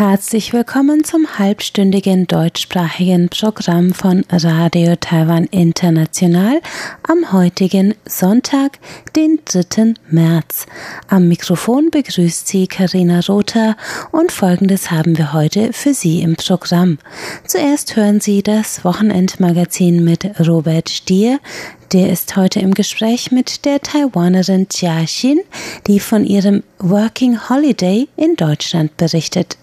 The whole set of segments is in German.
Herzlich willkommen zum halbstündigen deutschsprachigen Programm von Radio Taiwan International am heutigen Sonntag, den 3. März. Am Mikrofon begrüßt Sie Karina Rother und Folgendes haben wir heute für Sie im Programm. Zuerst hören Sie das Wochenendmagazin mit Robert Stier, der ist heute im Gespräch mit der Taiwanerin Jia Xin, die von ihrem Working Holiday in Deutschland berichtet.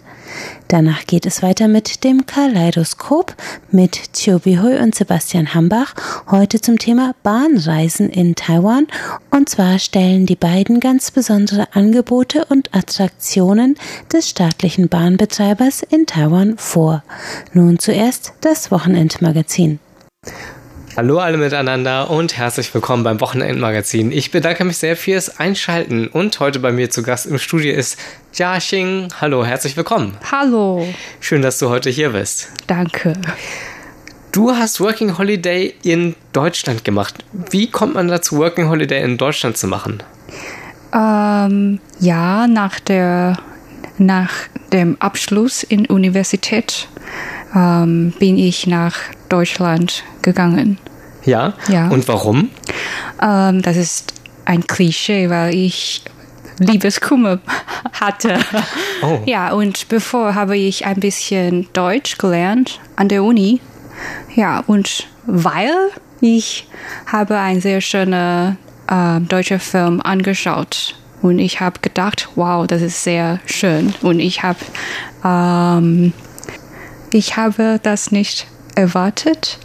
Danach geht es weiter mit dem Kaleidoskop mit Chiu Bihui und Sebastian Hambach, heute zum Thema Bahnreisen in Taiwan. Und zwar stellen die beiden ganz besondere Angebote und Attraktionen des staatlichen Bahnbetreibers in Taiwan vor. Nun zuerst das Wochenendmagazin. Hallo alle miteinander und herzlich willkommen beim Wochenendmagazin. Ich bedanke mich sehr fürs Einschalten und heute bei mir zu Gast im Studio ist Jia Xing. Hallo, herzlich willkommen. Hallo, Schön, dass du heute hier bist. danke. Du hast Working Holiday in Deutschland gemacht. Wie kommt man dazu, Working Holiday in Deutschland zu machen? Ähm, ja, nach, der, nach dem Abschluss in Universität ähm, bin ich nach Deutschland gegangen. Ja? Ja. Und warum? Ähm, das ist ein Klischee, weil ich Liebeskummer hatte. Oh. Ja, und bevor habe ich ein bisschen Deutsch gelernt an der Uni. Ja, und weil ich habe einen sehr schönen äh, deutschen Film angeschaut und ich habe gedacht, wow, das ist sehr schön und ich habe ähm, ich habe das nicht erwartet.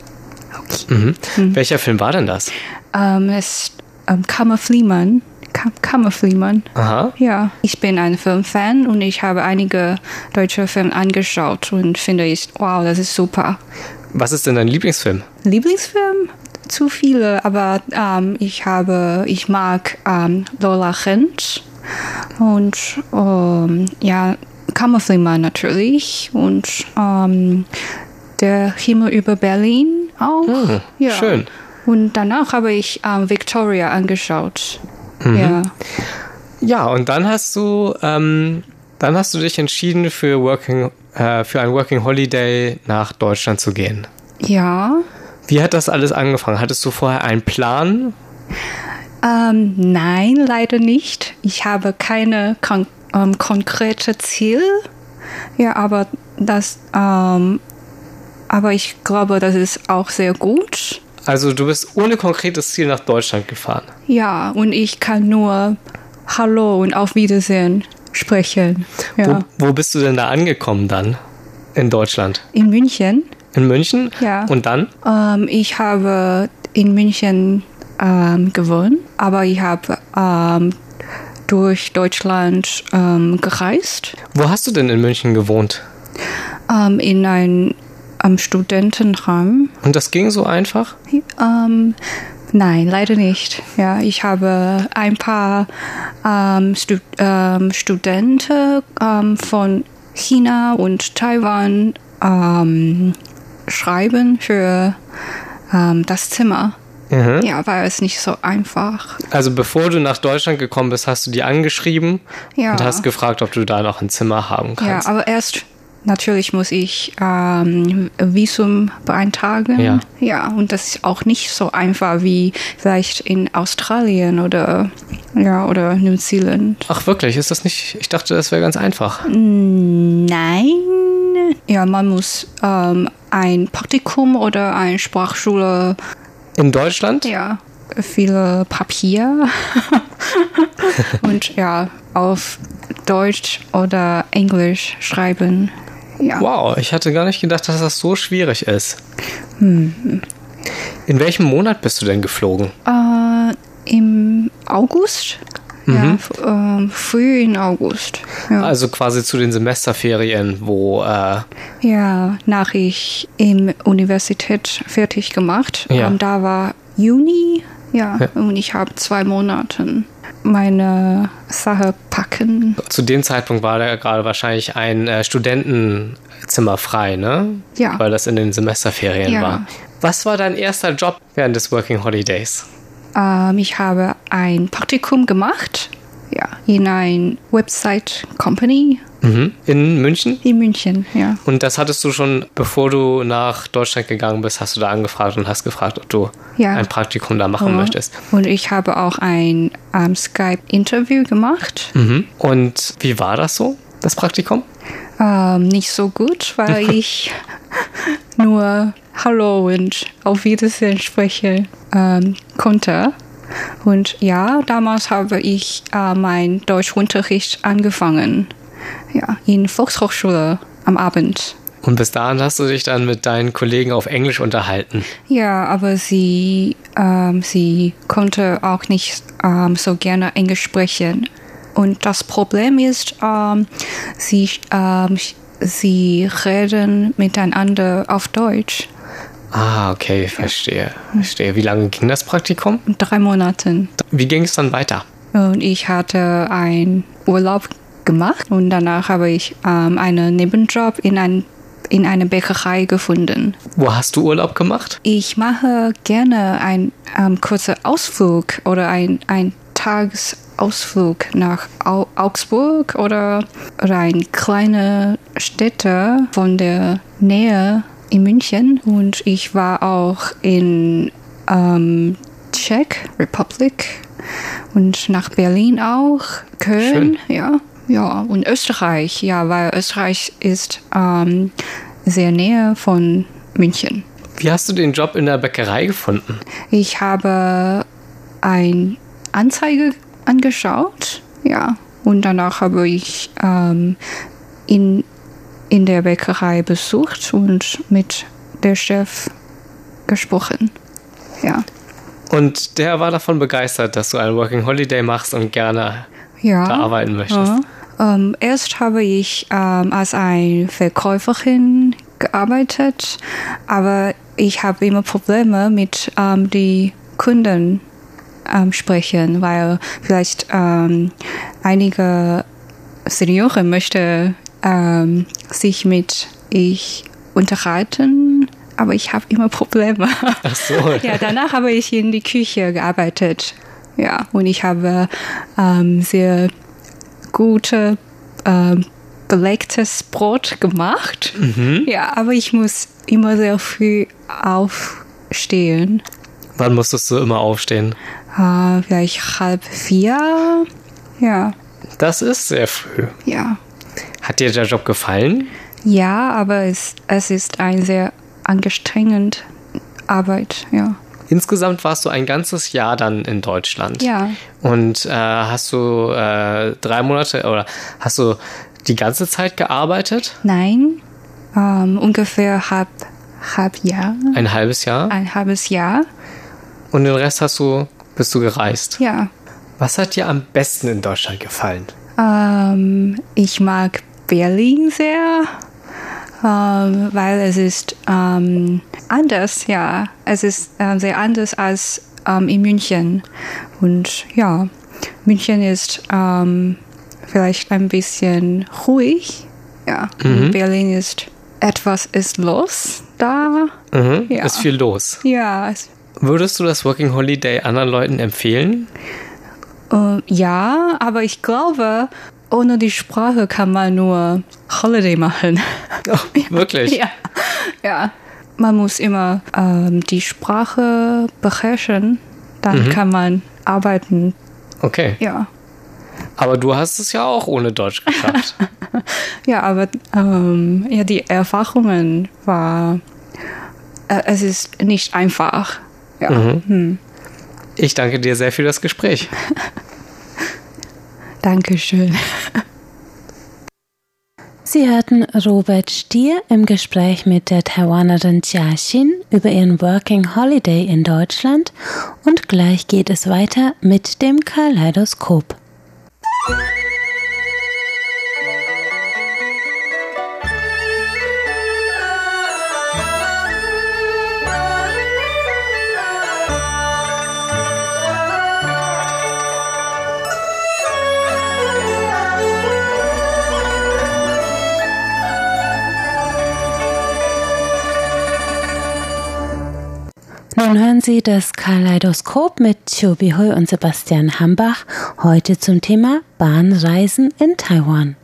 Mhm. Welcher Film war denn das? Ähm, es ist ähm, Kammer Fliemann. Kam Kammer Fliemann. Aha. Ja, ich bin ein Filmfan und ich habe einige deutsche Filme angeschaut und finde ich, wow, das ist super. Was ist denn dein Lieblingsfilm? Lieblingsfilm? Zu viele, aber ähm, ich habe, ich mag ähm, Lola Rent und ähm, ja, Kammerflimmern natürlich und ähm, der Himmel über Berlin auch. Hm, ja. schön. Und danach habe ich ähm, Victoria angeschaut. Mhm. Ja. Ja, und dann hast du, ähm, dann hast du dich entschieden für Working, äh, für ein Working Holiday nach Deutschland zu gehen. Ja. Wie hat das alles angefangen? Hattest du vorher einen Plan? Ähm, nein, leider nicht. Ich habe keine kon ähm, konkrete Ziel. Ja, aber das, ähm, aber ich glaube, das ist auch sehr gut. Also du bist ohne konkretes Ziel nach Deutschland gefahren. Ja, und ich kann nur Hallo und Auf Wiedersehen sprechen. Ja. Wo, wo bist du denn da angekommen dann in Deutschland? In München. In München? Ja. Und dann? Ähm, ich habe in München ähm, gewohnt, aber ich habe ähm, durch Deutschland ähm, gereist. Wo hast du denn in München gewohnt? ähm, in ein ähm, Studentenraum. Und das ging so einfach? Ähm, nein, leider nicht. Ja, ich habe ein paar ähm, Stu ähm, Studenten ähm, von China und Taiwan ähm, schreiben für ähm, das Zimmer. Mhm. Ja, war es nicht so einfach. Also bevor du nach Deutschland gekommen bist, hast du die angeschrieben Ja. und hast gefragt, ob du da noch ein Zimmer haben Ja, kannst. aber erst natürlich muss ich ähm, Visum beantragen. Ja. ja, und das ist auch nicht so einfach wie vielleicht in Australien oder ja oder New Zealand. Ach wirklich, ist das nicht? Ich dachte, das wäre ganz einfach. Nein. Ja, man muss ähm, ein Praktikum oder eine Sprachschule, In Deutschland? ja, viele Papier und ja, auf Deutsch oder Englisch schreiben. Ja. Wow, ich hatte gar nicht gedacht, dass das so schwierig ist. Hm. In welchem Monat bist du denn geflogen? Äh, Im August? Ja, f- ähm, früh in August. Ja, Also quasi zu den Semesterferien, wo äh, ja nach ich im Universität fertig gemacht. Ja. Ähm, da war Juni, Ja, und ich habe zwei Monate meine Sache packen. Zu dem Zeitpunkt war da gerade wahrscheinlich ein äh, Studentenzimmer frei, ne? Ja. Weil das in den Semesterferien Ja. war. Was war dein erster Job während des Working Holidays? Ähm, ich habe ein Praktikum gemacht, ja, in ein Website Company Mhm. In München? in München, ja. Und das hattest du schon, bevor du nach Deutschland gegangen bist, hast du da angefragt und hast gefragt, ob du Ja. ein Praktikum da machen Ja. möchtest. Und ich habe auch ein ähm, Skype-Interview gemacht. Mhm. Und wie war das so, das Praktikum? Ähm, nicht so gut, weil ich nur Hallo und auf Wiedersehen sprechen ähm, konnte. Und ja, damals habe ich äh, meinen Deutschunterricht angefangen. Ja, in Volkshochschule am Abend. Und bis dahin hast du dich dann mit deinen Kollegen auf Englisch unterhalten. Ja, aber sie, ähm, sie konnte auch nicht ähm, so gerne Englisch sprechen. Und das Problem ist, ähm, sie, ähm, sie reden miteinander auf Deutsch. Ah, okay, verstehe. Verstehe. Wie lange ging das Praktikum? Drei Monaten. Wie ging es dann weiter? Und ich hatte einen Urlaub gemacht und danach habe ich ähm, einen Nebenjob in, ein, in einer Bäckerei gefunden. Wo hast du Urlaub gemacht? Ich mache gerne einen ähm, kurzen Ausflug oder ein, ein Tagesausflug nach Au Augsburg oder, oder eine kleine Städte von der Nähe in München. Und ich war auch in ähm, Czech Republic und nach Berlin auch, Köln, ja. Ja, und Österreich, ja, weil Österreich ist ähm, sehr näher von München. Wie hast du den Job in der Bäckerei gefunden? Ich habe eine Anzeige angeschaut, ja, und danach habe ich ähm, in, in der Bäckerei besucht und mit der Chef gesprochen. Ja, Und der war davon begeistert, dass du ein Working Holiday machst und gerne ja. da arbeiten möchtest. Ja. Ähm, erst habe ich ähm, als eine Verkäuferin gearbeitet, aber ich habe immer Probleme mit ähm, die Kunden ähm, sprechen, weil vielleicht ähm, einige Senioren möchten ähm, sich mit ich unterhalten, aber ich habe immer Probleme. Ach so. Ja, danach habe ich in die Küche gearbeitet. Ja, und ich habe ähm, sehr gute ähm, belegtes Brot gemacht. Ja, aber ich muss immer sehr früh aufstehen. Wann musstest du immer aufstehen? Äh, vielleicht halb vier. Ja, Das ist sehr früh. ja. Hat dir der Job gefallen? Ja, aber es, es ist eine sehr anstrengende Arbeit, ja. Insgesamt warst du ein ganzes Jahr dann in Deutschland. Ja. Und äh, hast du äh, drei Monate oder hast du die ganze Zeit gearbeitet? Nein, ähm, ungefähr halb, halb Jahr, Ein halbes Jahr? ein halbes Jahr. Und den Rest hast du, bist du gereist. Ja, Was hat dir am besten in Deutschland gefallen? ähm, ich mag Berlin sehr, ähm, weil es ist ähm, anders, ja. Es ist ähm, sehr anders als ähm, in München. Und ja, München ist ähm, vielleicht ein bisschen ruhig. Ja, und Berlin ist etwas ist los da. Mhm. Ja. Ist viel los. Ja, es, Würdest du das Working Holiday anderen Leuten empfehlen? äh, ja, aber ich glaube, ohne die Sprache kann man nur Holiday machen. Wirklich? Ja, ja. Man muss immer ähm, die Sprache beherrschen, dann kann man arbeiten. Okay. Ja, Aber du hast es ja auch ohne Deutsch geschafft. ja, aber ähm, ja, die Erfahrungen war, äh, es ist nicht einfach. Ja, ich danke dir sehr für das Gespräch. Dankeschön. Sie hörten Robert Stier im Gespräch mit der Taiwanerin Jia Xin über ihren Working Holiday in Deutschland und gleich geht es weiter mit dem Kaleidoskop. Nun hören Sie das Kaleidoskop mit Chobi Hui und Sebastian Hambach heute zum Thema Bahnreisen in Taiwan.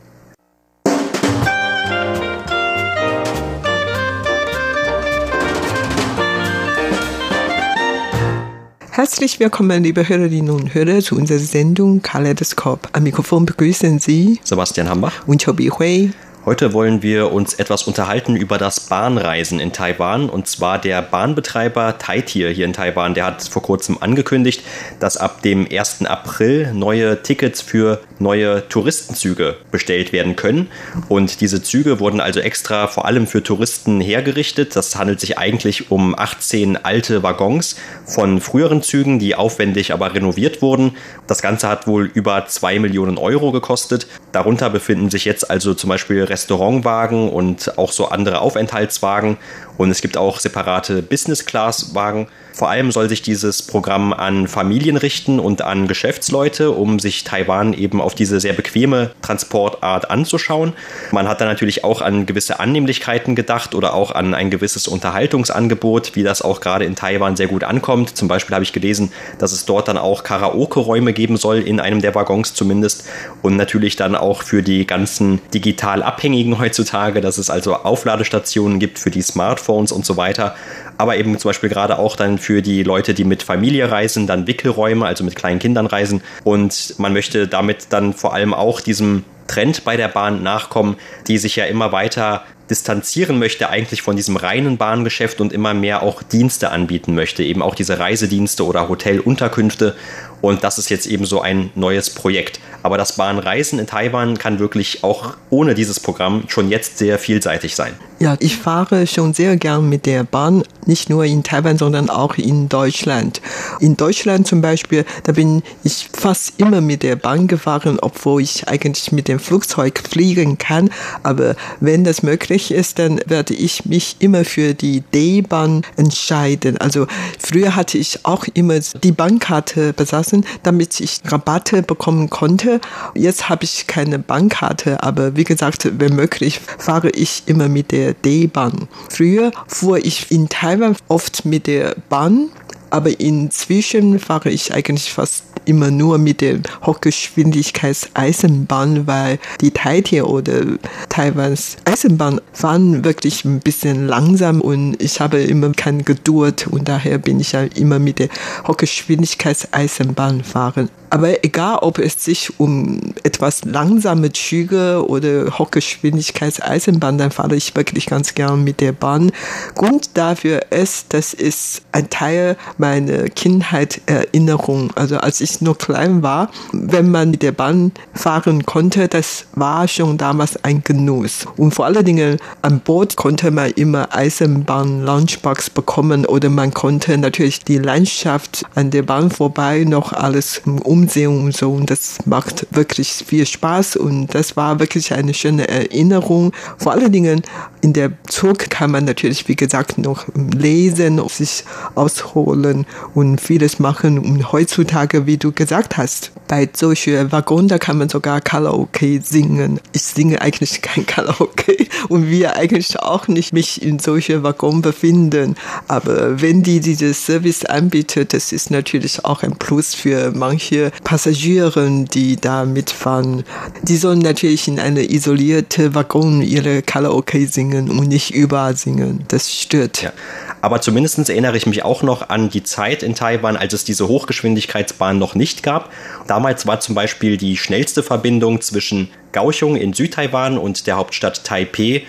Herzlich willkommen, liebe Hörerinnen und Hörer, zu unserer Sendung Kaleidoskop. Am Mikrofon begrüßen Sie Sebastian Hambach und Chobi Hui. Heute wollen wir uns etwas unterhalten über das Bahnreisen in Taiwan. Und zwar der Bahnbetreiber Taitier hier in Taiwan, der hat vor kurzem angekündigt, dass ab dem 1. April neue Tickets für neue Touristenzüge bestellt werden können. Und diese Züge wurden also extra vor allem für Touristen hergerichtet. Das handelt sich eigentlich um 18 alte Waggons von früheren Zügen, die aufwendig aber renoviert wurden. Das Ganze hat wohl über 2 Millionen Euro gekostet. Darunter befinden sich jetzt also zum Beispiel Restaurantwagen und auch so andere Aufenthaltswagen. Und es gibt auch separate Business-Class-Wagen. Vor allem soll sich dieses Programm an Familien richten und an Geschäftsleute, um sich Taiwan eben auf diese sehr bequeme Transportart anzuschauen. Man hat da natürlich auch an gewisse Annehmlichkeiten gedacht oder auch an ein gewisses Unterhaltungsangebot, wie das auch gerade in Taiwan sehr gut ankommt. Zum Beispiel habe ich gelesen, dass es dort dann auch Karaoke-Räume geben soll, in einem der Waggons zumindest. Und natürlich dann auch für die ganzen digital Abhängigen heutzutage, dass es also Aufladestationen gibt für die Smartphones und so weiter aber eben zum Beispiel gerade auch dann für die Leute, die mit Familie reisen, dann Wickelräume, also mit kleinen Kindern reisen. Und man möchte damit dann vor allem auch diesem Trend bei der Bahn nachkommen, die sich ja immer weiter distanzieren möchte eigentlich von diesem reinen Bahngeschäft und immer mehr auch Dienste anbieten möchte, eben auch diese Reisedienste oder Hotelunterkünfte. Und das ist jetzt eben so ein neues Projekt. Aber das Bahnreisen in Taiwan kann wirklich auch ohne dieses Programm schon jetzt sehr vielseitig sein. Ja, ich fahre schon sehr gern mit der Bahn, nicht nur in Taiwan, sondern auch in Deutschland. In Deutschland zum Beispiel, da bin ich fast immer mit der Bahn gefahren, obwohl ich eigentlich mit dem Flugzeug fliegen kann. Aber wenn das möglich ist, dann werde ich mich immer für die D-Bahn entscheiden. Also früher hatte ich auch immer die Bankkarte besessen, damit ich Rabatte bekommen konnte. Jetzt habe ich keine Bankkarte, aber wie gesagt, wenn möglich, fahre ich immer mit der D-Bahn. Früher fuhr ich in Taiwan oft mit der Bahn, aber inzwischen fahre ich eigentlich fast immer nur mit der Hochgeschwindigkeitseisenbahn, weil die Taiti oder Taiwans Eisenbahn fahren wirklich ein bisschen langsam und ich habe immer keine Geduld und daher bin ich ja immer mit der Hochgeschwindigkeitseisenbahn fahren. Aber egal, ob es sich um etwas langsame Züge oder Hochgeschwindigkeitseisenbahn, dann fahre ich wirklich ganz gern mit der Bahn. Grund dafür ist, das ist ein Teil meiner Kindheitserinnerung. Also als ich noch klein war, wenn man mit der Bahn fahren konnte, das war schon damals ein Genuss. Und vor allen Dingen an Bord konnte man immer Eisenbahn Lunchbox bekommen oder man konnte natürlich die Landschaft an der Bahn vorbei noch alles um Umsehen und so. Und das macht wirklich viel Spaß und das war wirklich eine schöne Erinnerung. Vor allen Dingen in der Zug kann man natürlich, wie gesagt, noch lesen, sich ausholen und vieles machen. Und heutzutage, wie du gesagt hast, bei solchen Waggon, da kann man sogar Karaoke singen. Ich singe eigentlich kein Karaoke und wir eigentlich auch nicht mich in solchen Waggon befinden. Aber wenn die dieses Service anbietet, das ist natürlich auch ein Plus für manche Passagiere, die da mitfahren. Die sollen natürlich in eine isolierte Waggon ihre Karaoke singen und nicht überall singen. Das stört. Ja. Aber zumindest erinnere ich mich auch noch an die Zeit in Taiwan, als es diese Hochgeschwindigkeitsbahn noch nicht gab. Damals war zum Beispiel die schnellste Verbindung zwischen Kaohsiung in Südtaiwan und der Hauptstadt Taipei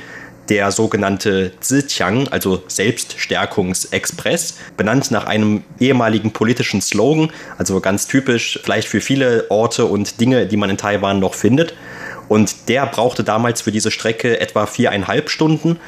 der sogenannte Zhejiang, also Selbststärkungsexpress, benannt nach einem ehemaligen politischen Slogan, also ganz typisch vielleicht für viele Orte und Dinge, die man in Taiwan noch findet. Und der brauchte damals für diese Strecke etwa viereinhalb Stunden.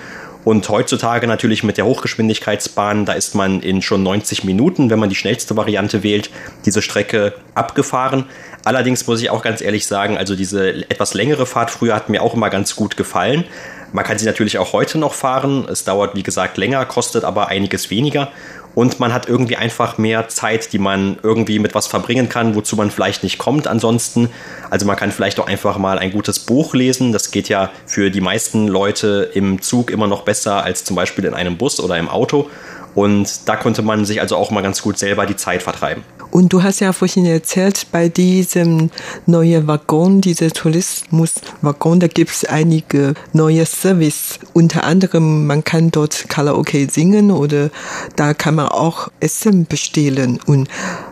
Und heutzutage natürlich mit der Hochgeschwindigkeitsbahn, da ist man in schon 90 Minuten, wenn man die schnellste Variante wählt, diese Strecke abgefahren. Allerdings muss ich auch ganz ehrlich sagen, also diese etwas längere Fahrt früher hat mir auch immer ganz gut gefallen. Man kann sie natürlich auch heute noch fahren. Es dauert, wie gesagt, länger, kostet aber einiges weniger. Und man hat irgendwie einfach mehr Zeit, die man irgendwie mit was verbringen kann, wozu man vielleicht nicht kommt ansonsten. Also man kann vielleicht auch einfach mal ein gutes Buch lesen. Das geht ja für die meisten Leute im Zug immer noch besser als zum Beispiel in einem Bus oder im Auto. Und da konnte man sich also auch mal ganz gut selber die Zeit vertreiben. Und du hast ja vorhin erzählt, bei diesem neuen Waggon, dieser Tourismuswaggon, da gibt es einige neue Service. Unter anderem, man kann dort Karaoke singen oder da kann man auch Essen bestellen. Und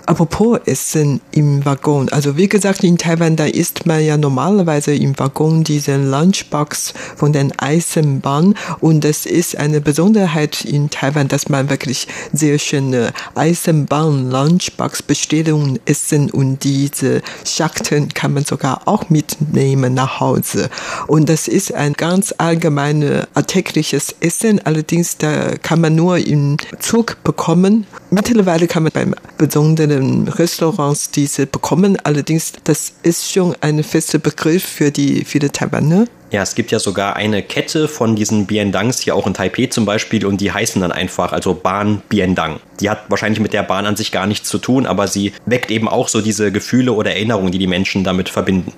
apropos Essen im Waggon, also wie gesagt, in Taiwan, da isst man ja normalerweise im Waggon diesen Lunchbox von den Eisenbahn. Und das ist eine Besonderheit in Taiwan, dass man wirklich sehr schöne Eisenbahn-Lunchbox Bestellungen essen und diese Schachteln kann man sogar auch mitnehmen nach Hause. Und das ist ein ganz allgemeines alltägliches Essen, allerdings da kann man nur im Zug bekommen. Mittlerweile kann man beim besonderen Restaurants diese bekommen, allerdings das ist schon ein fester Begriff für die viele Taiwaner. Ja, es gibt ja sogar eine Kette von diesen Biendangs hier auch in Taipei zum Beispiel und die heißen dann einfach, also Bahn Biendang. Die hat wahrscheinlich mit der Bahn an sich gar nichts zu tun, aber sie weckt eben auch so diese Gefühle oder Erinnerungen, die die Menschen damit verbinden.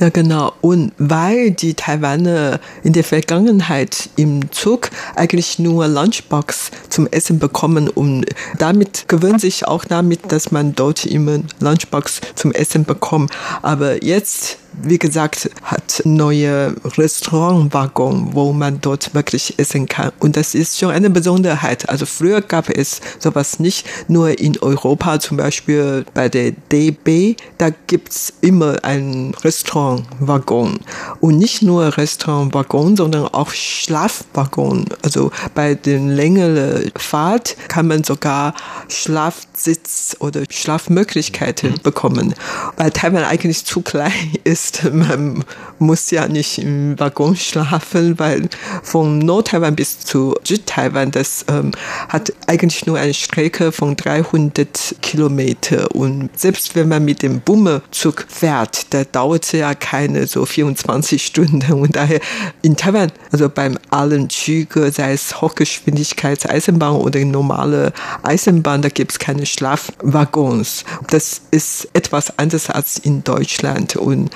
Ja, genau. Und weil die Taiwaner in der Vergangenheit im Zug eigentlich nur Lunchbox zum Essen bekommen und damit gewöhnt sich auch damit, dass man dort immer Lunchbox zum Essen bekommt. Aber jetzt wie gesagt, hat neue Restaurantwaggon, wo man dort wirklich essen kann. Und das ist schon eine Besonderheit. Also früher gab es sowas nicht. Nur in Europa, zum Beispiel bei der DB, da gibt's immer ein Restaurantwaggon. Und nicht nur Restaurantwaggon, sondern auch Schlafwaggon. Also bei den längeren Fahrt kann man sogar Schlafsitz oder Schlafmöglichkeiten bekommen. Weil Taiwan eigentlich zu klein ist man muss ja nicht im Waggon schlafen, weil von Nord-Taiwan bis zu Süd-Taiwan, das ähm, hat eigentlich nur eine Strecke von 300 Kilometer. Und selbst wenn man mit dem Bummezug fährt, da dauert es ja keine so 24 Stunden. Und daher in Taiwan, also beim allen Züge, sei es Hochgeschwindigkeitseisenbahn oder normale Eisenbahn, da gibt es keine Schlafwaggons. Das ist etwas anders als in Deutschland. Und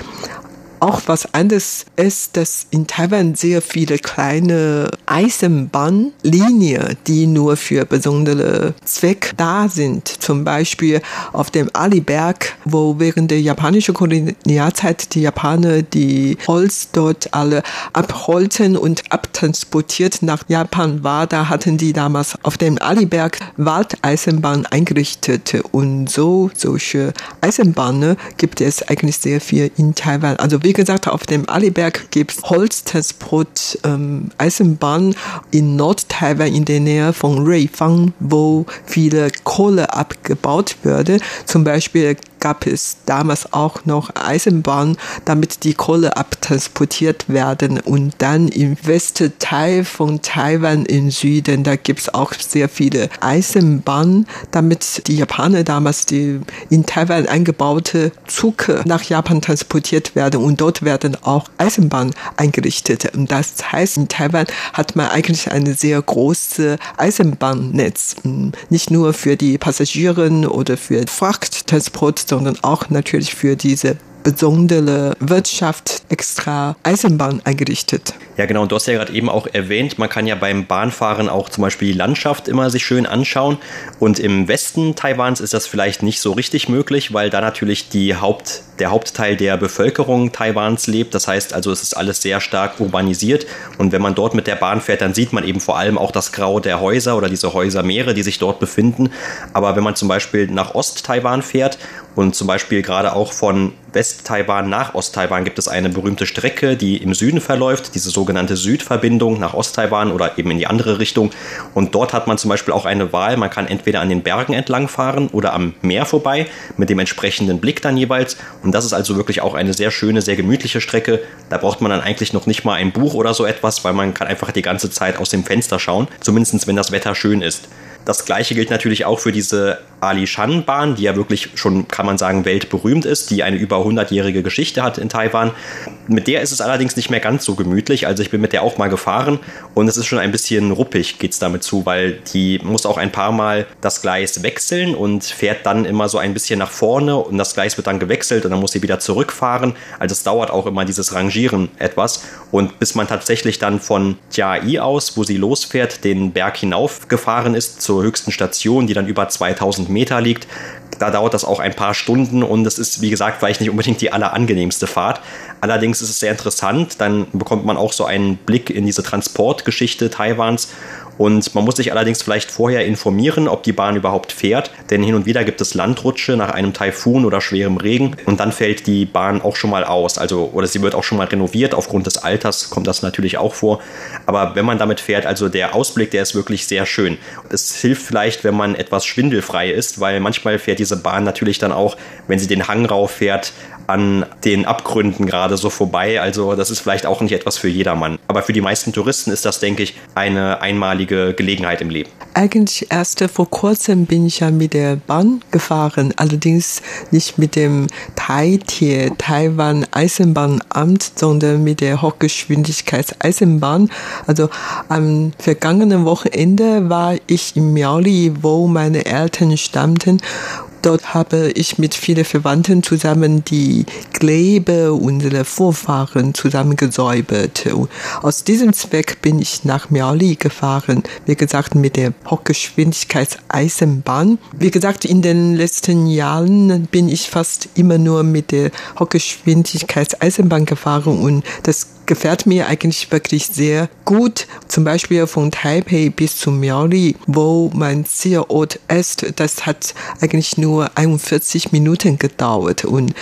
auch was anderes ist, dass in Taiwan sehr viele kleine Eisenbahnlinien, die nur für besondere Zwecke da sind. Zum Beispiel auf dem Aliberg, wo während der japanischen Kolonialzeit die Japaner die Holz dort alle abholten und abtransportiert nach Japan war, da hatten die damals auf dem Aliberg Waldeisenbahn eingerichtet. Und so solche Eisenbahnen gibt es eigentlich sehr viel in Taiwan. Also wie gesagt, auf dem Aliberg gibt es Holztransport, ähm, Eisenbahn in Nord-Taiwan in der Nähe von Ruifang, wo viele Kohle abgebaut würde. Zum Beispiel gab es damals auch noch Eisenbahn, damit die Kohle abtransportiert werden. Und dann im Westteil von Taiwan im Süden, da gibt es auch sehr viele Eisenbahnen, damit die Japaner damals die in Taiwan eingebaute Zug nach Japan transportiert werden. Und dort werden auch Eisenbahnen eingerichtet. Und das heißt, in Taiwan hat man eigentlich ein sehr großes Eisenbahnnetz. Nicht nur für die Passagiere oder für Frachttransport, sondern auch natürlich für diese besondere Wirtschaft extra Eisenbahn eingerichtet. Ja, genau. Und du hast ja gerade eben auch erwähnt, man kann ja beim Bahnfahren auch zum Beispiel die Landschaft immer sich schön anschauen. Und im Westen Taiwans ist das vielleicht nicht so richtig möglich, weil da natürlich die Haupt, der Hauptteil der Bevölkerung Taiwans lebt. Das heißt also, es ist alles sehr stark urbanisiert. Und wenn man dort mit der Bahn fährt, dann sieht man eben vor allem auch das Grau der Häuser oder diese Häusermeere, die sich dort befinden. Aber wenn man zum Beispiel nach Ost-Taiwan fährt und zum Beispiel gerade auch von West-Taiwan nach Ost-Taiwan gibt es eine berühmte Strecke, die im Süden verläuft, diese sogenannte Südverbindung nach Ost-Taiwan oder eben in die andere Richtung. Und dort hat man zum Beispiel auch eine Wahl. Man kann entweder an den Bergen entlang fahren oder am Meer vorbei mit dem entsprechenden Blick dann jeweils. Und das ist also wirklich auch eine sehr schöne, sehr gemütliche Strecke. Da braucht man dann eigentlich noch nicht mal ein Buch oder so etwas, weil man kann einfach die ganze Zeit aus dem Fenster schauen, zumindest wenn das Wetter schön ist. Das gleiche gilt natürlich auch für diese Ali-Shan-Bahn, die ja wirklich schon, kann man sagen, weltberühmt ist, die eine über 100-jährige Geschichte hat in Taiwan. Mit der ist es allerdings nicht mehr ganz so gemütlich. Also ich bin mit der auch mal gefahren und es ist schon ein bisschen ruppig, geht es damit zu, weil die muss auch ein paar Mal das Gleis wechseln und fährt dann immer so ein bisschen nach vorne und das Gleis wird dann gewechselt und dann muss sie wieder zurückfahren. Also es dauert auch immer dieses Rangieren etwas und bis man tatsächlich dann von Jiai aus, wo sie losfährt, den Berg hinaufgefahren ist zur höchsten Station, die dann über 2000 Meter liegt, da dauert das auch ein paar Stunden und es ist, wie gesagt, vielleicht nicht unbedingt die allerangenehmste Fahrt. Allerdings ist es sehr interessant, dann bekommt man auch so einen Blick in diese Transportgeschichte Taiwans und man muss sich allerdings vielleicht vorher informieren, ob die Bahn überhaupt fährt, denn hin und wieder gibt es Landrutsche nach einem Taifun oder schwerem Regen und dann fällt die Bahn auch schon mal aus. Also, oder sie wird auch schon mal renoviert. Aufgrund des Alters kommt das natürlich auch vor. Aber wenn man damit fährt, also der Ausblick, der ist wirklich sehr schön. Es hilft vielleicht, wenn man etwas schwindelfrei ist, weil manchmal fährt diese Bahn natürlich dann auch, wenn sie den Hang rauf fährt, an den Abgründen gerade so vorbei. Also das ist vielleicht auch nicht etwas für jedermann. Aber für die meisten Touristen ist das, denke ich, eine einmalige Gelegenheit im Leben. Eigentlich erst vor kurzem bin ich ja mit der Bahn gefahren, allerdings nicht mit dem Taitier Taiwan Eisenbahnamt, sondern mit der Hochgeschwindigkeitseisenbahn. Also am vergangenen Wochenende war ich in Miaoli, wo meine Eltern stammten Dort habe ich mit vielen Verwandten zusammen die Glebe unserer Vorfahren zusammen gesäubert. Aus diesem Zweck bin ich nach Miaoli gefahren. Wie gesagt, mit der Hochgeschwindigkeitseisenbahn. Wie gesagt, in den letzten Jahren bin ich fast immer nur mit der Hochgeschwindigkeitseisenbahn gefahren und das gefällt mir eigentlich wirklich sehr gut. Zum Beispiel von Taipei bis zu Miaoli, wo mein Zielort ist. Das hat eigentlich nur 41 Minuten gedauert und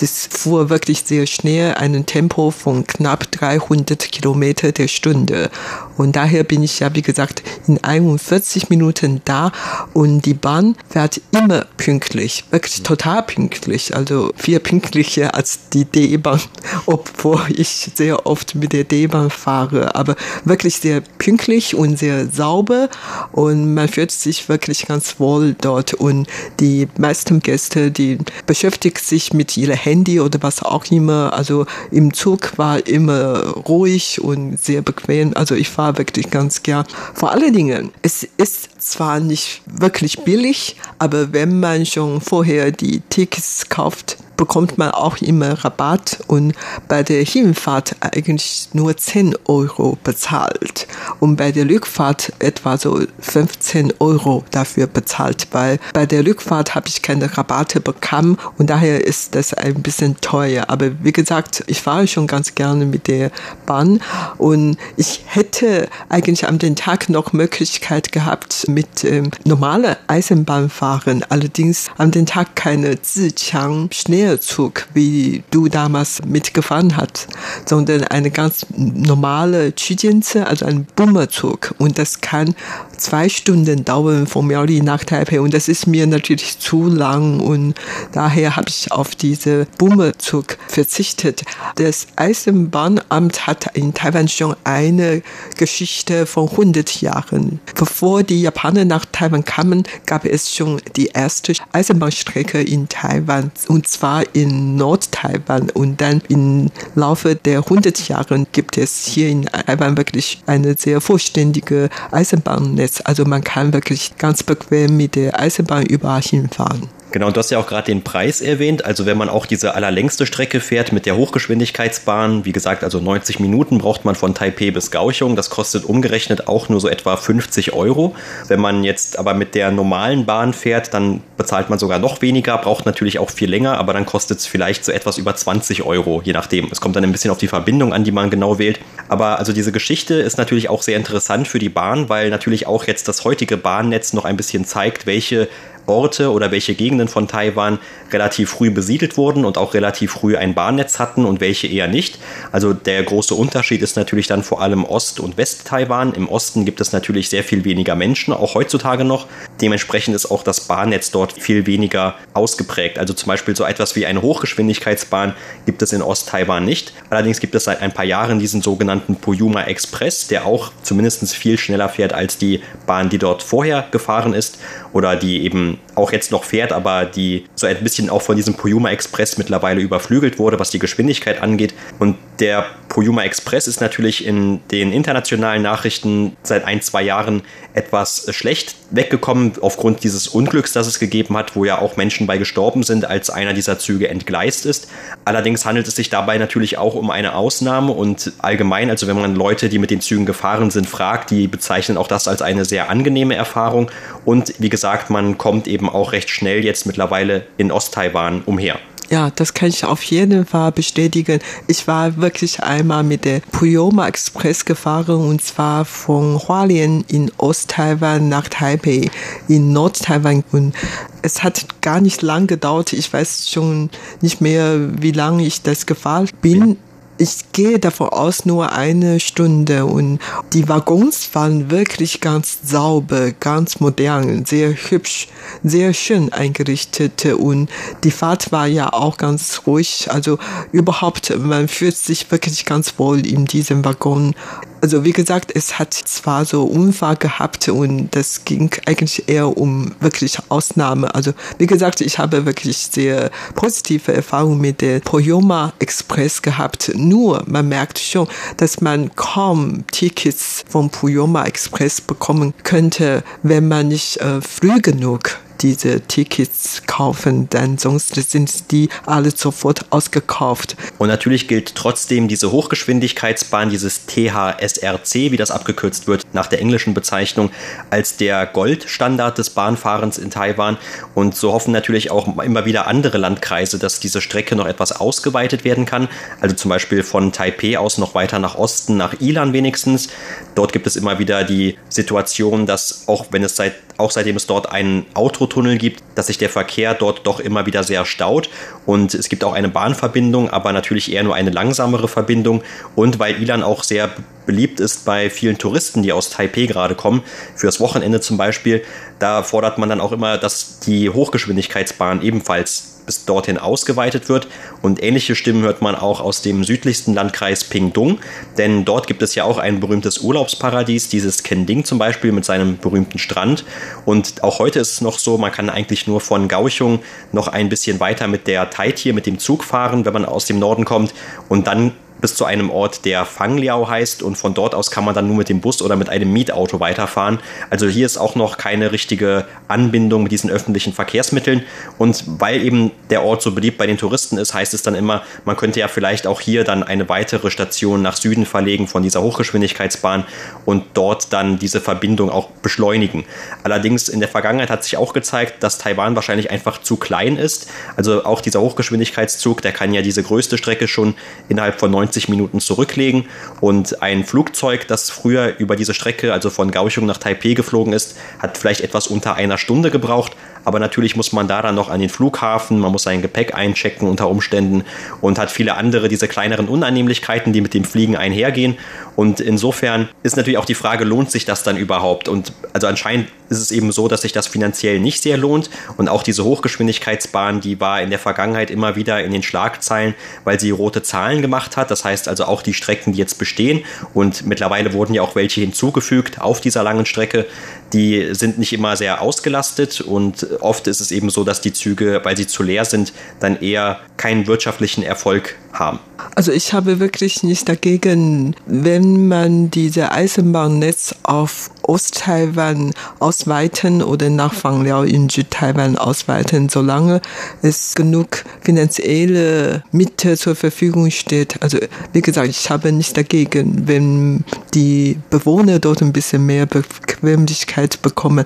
das fuhr wirklich sehr schnell, ein Tempo von knapp 300 Kilometer der Stunde. Und daher bin ich ja, wie gesagt, in 41 Minuten da. Und die Bahn fährt immer pünktlich, wirklich total pünktlich, also viel pünktlicher als die D-Bahn, obwohl ich sehr oft mit der D-Bahn fahre, aber wirklich sehr pünktlich und sehr sauber. Und man fühlt sich wirklich ganz wohl dort. Und die meisten Gäste, die beschäftigen sich mit ihrer Handy oder was auch immer. Also im Zug war immer ruhig und sehr bequem. Also ich fahre wirklich ganz gern. Vor allen Dingen, es ist zwar nicht wirklich billig, aber wenn man schon vorher die Tickets kauft, bekommt man auch immer Rabatt und bei der Hinfahrt eigentlich nur 10 Euro bezahlt und bei der Rückfahrt etwa so 15 Euro dafür bezahlt, weil bei der Rückfahrt habe ich keine Rabatte bekommen und daher ist das ein bisschen teuer. Aber wie gesagt, ich fahre schon ganz gerne mit der Bahn und ich hätte eigentlich an den Tag noch Möglichkeit gehabt mit ähm, normaler Eisenbahn fahren, allerdings an den Tag keine Zichang Schnee Zug, wie du damals mitgefahren hast, sondern eine ganz normale Chijianzi, also ein Bummerzug. Und das kann zwei Stunden dauern von Miaoli nach Taipei. Und das ist mir natürlich zu lang. Und daher habe ich auf diese Bummerzug verzichtet. Das Eisenbahnamt hat in Taiwan schon eine Geschichte von 100 Jahren. Bevor die Japaner nach Taiwan kamen, gab es schon die erste Eisenbahnstrecke in Taiwan. Und zwar in Nord-Taiwan und dann im Laufe der 100 Jahre gibt es hier in Taiwan wirklich eine sehr vollständige Eisenbahnnetz. Also man kann wirklich ganz bequem mit der Eisenbahn überall hinfahren. Genau, und du hast ja auch gerade den Preis erwähnt. Also wenn man auch diese allerlängste Strecke fährt mit der Hochgeschwindigkeitsbahn, wie gesagt, also 90 Minuten braucht man von Taipei bis Kaohsiung. Das kostet umgerechnet auch nur so etwa 50 Euro. Wenn man jetzt aber mit der normalen Bahn fährt, dann bezahlt man sogar noch weniger, braucht natürlich auch viel länger, aber dann kostet es vielleicht so etwas über 20 Euro, je nachdem. Es kommt dann ein bisschen auf die Verbindung an, die man genau wählt. Aber also diese Geschichte ist natürlich auch sehr interessant für die Bahn, weil natürlich auch jetzt das heutige Bahnnetz noch ein bisschen zeigt, welche Orte oder welche Gegenden von Taiwan relativ früh besiedelt wurden und auch relativ früh ein Bahnnetz hatten und welche eher nicht. Also der große Unterschied ist natürlich dann vor allem Ost- und West-Taiwan. Im Osten gibt es natürlich sehr viel weniger Menschen, auch heutzutage noch. Dementsprechend ist auch das Bahnnetz dort viel weniger ausgeprägt. Also zum Beispiel so etwas wie eine Hochgeschwindigkeitsbahn gibt es in Ost-Taiwan nicht. Allerdings gibt es seit ein paar Jahren diesen sogenannten Poyuma Express, der auch zumindest viel schneller fährt als die Bahn, die dort vorher gefahren ist oder die eben auch jetzt noch fährt, aber die so ein bisschen auch von diesem Poyuma Express mittlerweile überflügelt wurde, was die Geschwindigkeit angeht. Und der Poyuma Express ist natürlich in den internationalen Nachrichten seit ein, zwei Jahren etwas schlecht weggekommen aufgrund dieses Unglücks, das es gegeben hat, wo ja auch Menschen bei gestorben sind, als einer dieser Züge entgleist ist. Allerdings handelt es sich dabei natürlich auch um eine Ausnahme und allgemein, also wenn man Leute, die mit den Zügen gefahren sind, fragt, die bezeichnen auch das als eine sehr angenehme Erfahrung. Und wie gesagt, man kommt eben auch recht schnell jetzt mittlerweile in Osttaiwan umher. Ja, das kann ich auf jeden Fall bestätigen. Ich war wirklich einmal mit der Puyoma Express gefahren und zwar von Hualien in Osttaiwan nach Taipei in Nordtaiwan und es hat gar nicht lang gedauert. Ich weiß schon nicht mehr, wie lange ich das gefahren bin ich gehe davon aus, nur eine Stunde und die Waggons waren wirklich ganz sauber, ganz modern, sehr hübsch, sehr schön eingerichtet und die Fahrt war ja auch ganz ruhig. Also überhaupt, man fühlt sich wirklich ganz wohl in diesem Waggon. Also wie gesagt, es hat zwar so Unfall gehabt und das ging eigentlich eher um wirklich Ausnahme. Also wie gesagt, ich habe wirklich sehr positive Erfahrungen mit der Poyoma Express gehabt. Nur man merkt schon, dass man kaum Tickets vom Poyoma Express bekommen könnte, wenn man nicht äh, früh genug diese Tickets kaufen, denn sonst sind die alle sofort ausgekauft. Und natürlich gilt trotzdem diese Hochgeschwindigkeitsbahn, dieses THSRC, wie das abgekürzt wird, nach der englischen Bezeichnung, als der Goldstandard des Bahnfahrens in Taiwan. Und so hoffen natürlich auch immer wieder andere Landkreise, dass diese Strecke noch etwas ausgeweitet werden kann. Also zum Beispiel von Taipei aus noch weiter nach Osten, nach Ilan wenigstens. Dort gibt es immer wieder die Situation, dass auch wenn es seit, auch seitdem es dort einen Auto Tunnel gibt, dass sich der Verkehr dort doch immer wieder sehr staut. Und es gibt auch eine Bahnverbindung, aber natürlich eher nur eine langsamere Verbindung. Und weil Ilan auch sehr beliebt ist bei vielen Touristen, die aus Taipei gerade kommen, fürs Wochenende zum Beispiel, da fordert man dann auch immer, dass die Hochgeschwindigkeitsbahn ebenfalls bis dorthin ausgeweitet wird. Und ähnliche Stimmen hört man auch aus dem südlichsten Landkreis Pingdong, denn dort gibt es ja auch ein berühmtes Urlaubsparadies, dieses Kending zum Beispiel mit seinem berühmten Strand. Und auch heute ist es noch so, man kann eigentlich nur von Gauchung noch ein bisschen weiter mit der Taitier, mit dem Zug fahren, wenn man aus dem Norden kommt. Und dann bis zu einem Ort, der Fangliao heißt und von dort aus kann man dann nur mit dem Bus oder mit einem Mietauto weiterfahren. Also hier ist auch noch keine richtige Anbindung mit diesen öffentlichen Verkehrsmitteln und weil eben der Ort so beliebt bei den Touristen ist, heißt es dann immer, man könnte ja vielleicht auch hier dann eine weitere Station nach Süden verlegen von dieser Hochgeschwindigkeitsbahn und dort dann diese Verbindung auch beschleunigen. Allerdings in der Vergangenheit hat sich auch gezeigt, dass Taiwan wahrscheinlich einfach zu klein ist. Also auch dieser Hochgeschwindigkeitszug, der kann ja diese größte Strecke schon innerhalb von 90 90 Minuten zurücklegen. Und ein Flugzeug, das früher über diese Strecke, also von Gauchung nach Taipei geflogen ist, hat vielleicht etwas unter einer Stunde gebraucht. Aber natürlich muss man da dann noch an den Flughafen, man muss sein Gepäck einchecken unter Umständen und hat viele andere, diese kleineren Unannehmlichkeiten, die mit dem Fliegen einhergehen. Und insofern ist natürlich auch die Frage, lohnt sich das dann überhaupt? Und also anscheinend ist es eben so, dass sich das finanziell nicht sehr lohnt. Und auch diese Hochgeschwindigkeitsbahn, die war in der Vergangenheit immer wieder in den Schlagzeilen, weil sie rote Zahlen gemacht hat. Das heißt also auch die Strecken, die jetzt bestehen. Und mittlerweile wurden ja auch welche hinzugefügt auf dieser langen Strecke. Die sind nicht immer sehr ausgelastet und oft ist es eben so, dass die Züge, weil sie zu leer sind, dann eher keinen wirtschaftlichen Erfolg haben. Also ich habe wirklich nicht dagegen, wenn man diese Eisenbahnnetz auf Ost-Taiwan ausweiten oder nach Fangliao in Süd-Taiwan ausweiten, solange es genug finanzielle Mittel zur Verfügung steht. Also wie gesagt, ich habe nicht dagegen, wenn die Bewohner dort ein bisschen mehr Bequemlichkeit bekommen.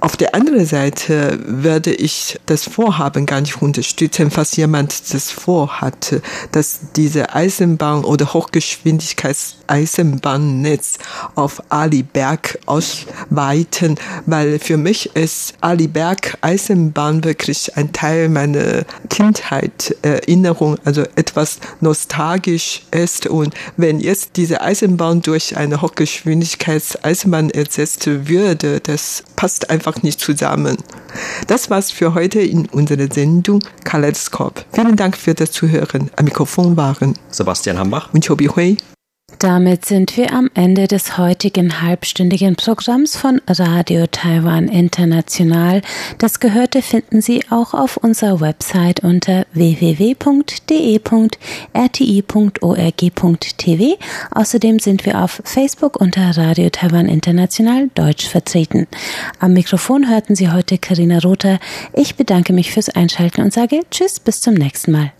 Auf der anderen Seite werde ich das Vorhaben gar nicht unterstützen, falls jemand das vorhatte, dass diese Eisenbahn oder Hochgeschwindigkeits-Eisenbahnnetz auf Aliberg ausweiten, weil für mich ist Aliberg Eisenbahn wirklich ein Teil meiner Kindheit, Erinnerung, also etwas nostalgisch ist. Und wenn jetzt diese Eisenbahn durch eine Hochgeschwindigkeits-Eisenbahn ersetzt würde, das passt einfach einfach nicht zusammen. Das war's für heute in unserer Sendung Kaleidoskop. Vielen Dank für das Zuhören. Am Mikrofon waren Sebastian Hambach und Chobi Hui. Damit sind wir am Ende des heutigen halbstündigen Programms von Radio Taiwan International. Das Gehörte finden Sie auch auf unserer Website unter www.de.rti.org.tv. Außerdem sind wir auf Facebook unter Radio Taiwan International Deutsch vertreten. Am Mikrofon hörten Sie heute Karina Rother. Ich bedanke mich fürs Einschalten und sage Tschüss, bis zum nächsten Mal.